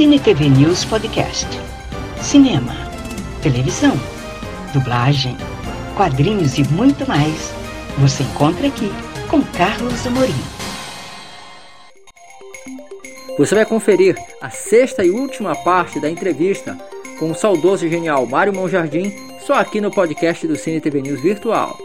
Cine TV News Podcast. Cinema, televisão, dublagem, quadrinhos e muito mais. Você encontra aqui com Carlos Amorim. Você vai conferir a sexta e última parte da entrevista com o saudoso e genial Mário Monjardim, só aqui no podcast do Cine TV News Virtual.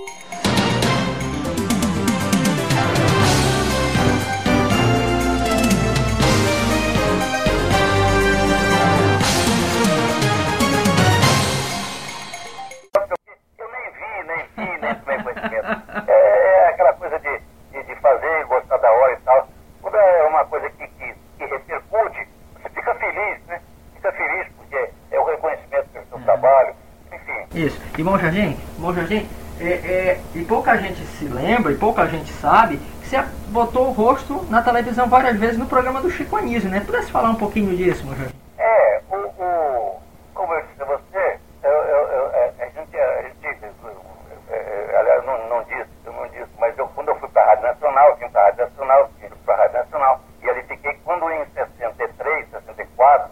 Irmão Jardim, bom Jardim, é, é, e pouca gente se lembra, e pouca gente sabe, que você botou o rosto na televisão várias vezes no programa do Chico Anísio, né? Pudesse falar um pouquinho disso, irmão Jardim? É, o, o, como eu disse a você, eu, eu, eu, é, a gente, a gente é, é, aliás, não, não disse, eu não disse, mas eu, quando eu fui para a Rádio Nacional, vim para a Rádio Nacional, vim para a Rádio Nacional, e ali fiquei, quando em 63, 64,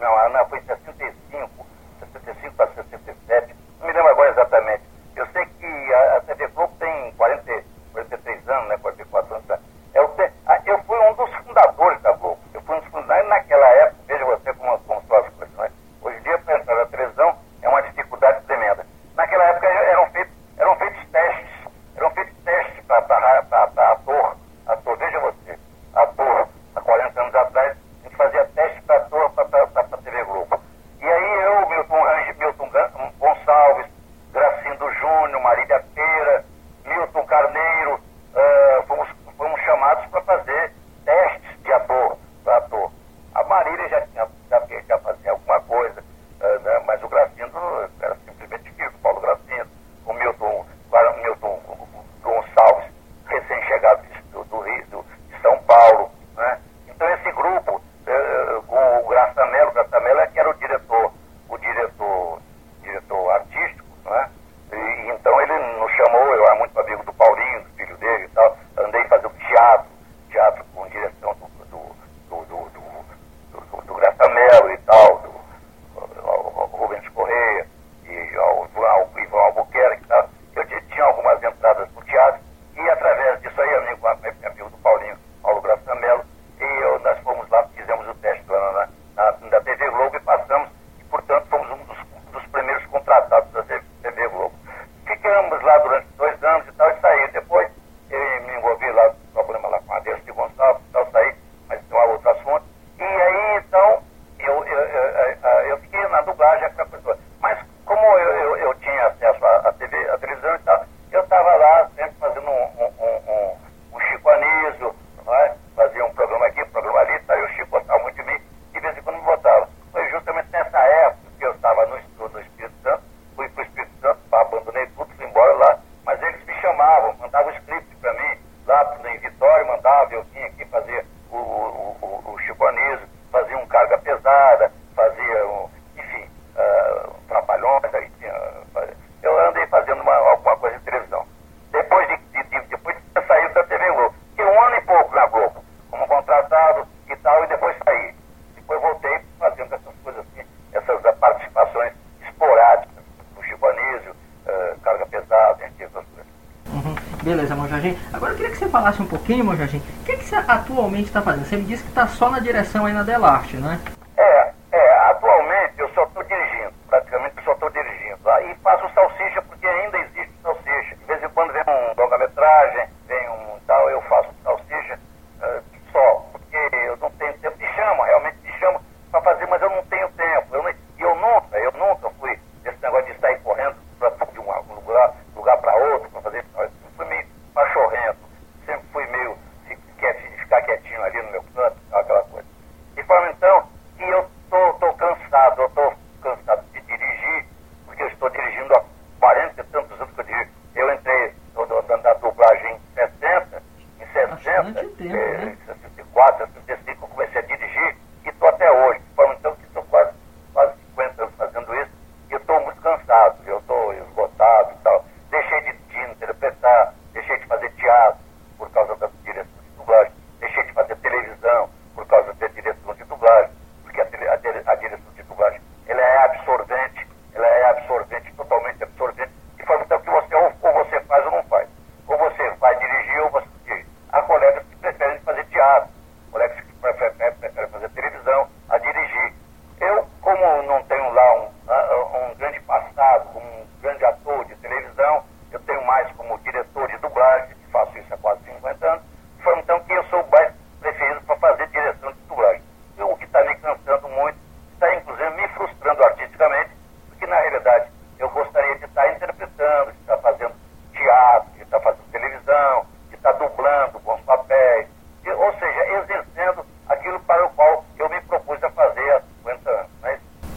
não, não foi em 65, durante dois anos e tal. Beleza, Monjagem. Agora eu queria que você falasse um pouquinho, Monjagem, o que, que você atualmente está fazendo? Você me disse que está só na direção aí na Delarte, né?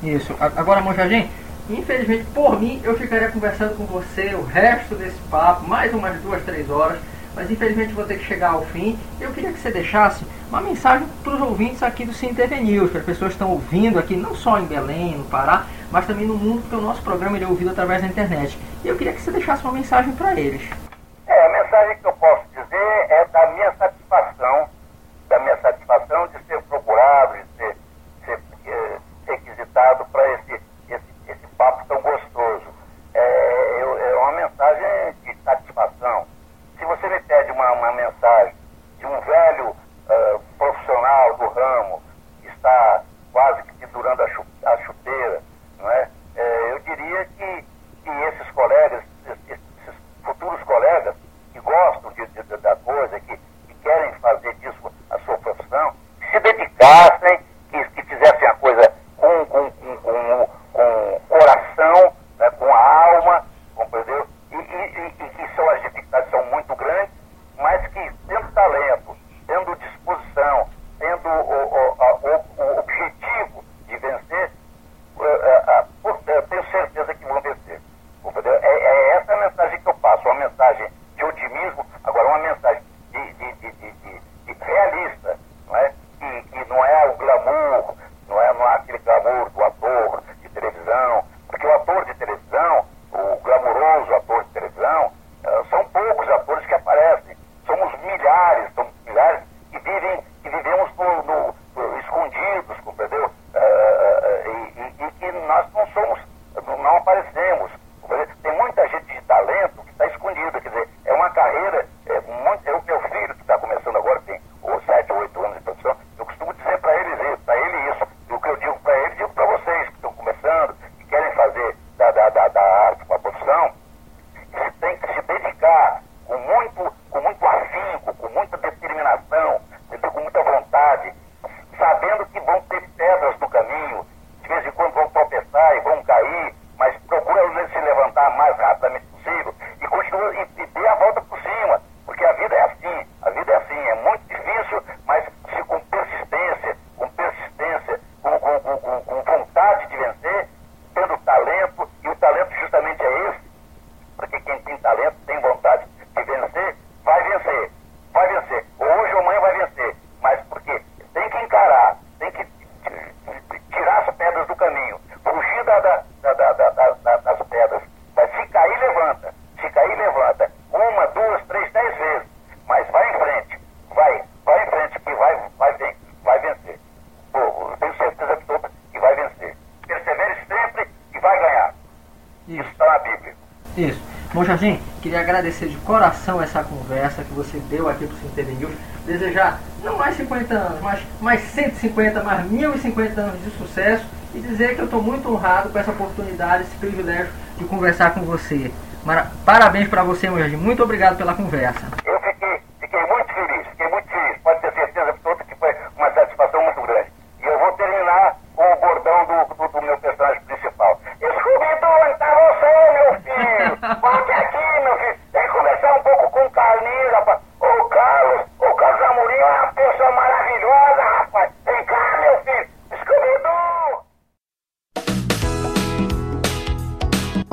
Isso. Agora, Monjardim, infelizmente, por mim, eu ficaria conversando com você o resto desse papo, mais umas duas, três horas, mas infelizmente vou ter que chegar ao fim. Eu queria que você deixasse uma mensagem para os ouvintes aqui do TV News, que as pessoas estão ouvindo aqui, não só em Belém, no Pará, mas também no mundo, porque o nosso programa é ouvido através da internet. E eu queria que você deixasse uma mensagem para eles. É, a mensagem que eu posso dizer é da minha satisfação, da minha satisfação de ser procurado, de ser, ser é, requisitado para esse, esse, esse papo tão gostoso. É, eu, é uma mensagem de satisfação. Se você me pede uma, uma mensagem de um velho uh, profissional do ramo que está quase que pendurando a, chu a chuteira, não é? é? eu diria que, que esses colegas, esses futuros colegas que gostam de, de, da coisa, que, que, querem fazer disso a sua profissão, se dedicassem, Isso. Bom, Jardim, queria agradecer de coração essa conversa que você deu aqui para o CTV News. Desejar não mais 50 anos, mas mais 150, mais 1050 anos de sucesso e dizer que eu estou muito honrado com essa oportunidade, esse privilégio de conversar com você. Parabéns para você, meu Jardim. Muito obrigado pela conversa.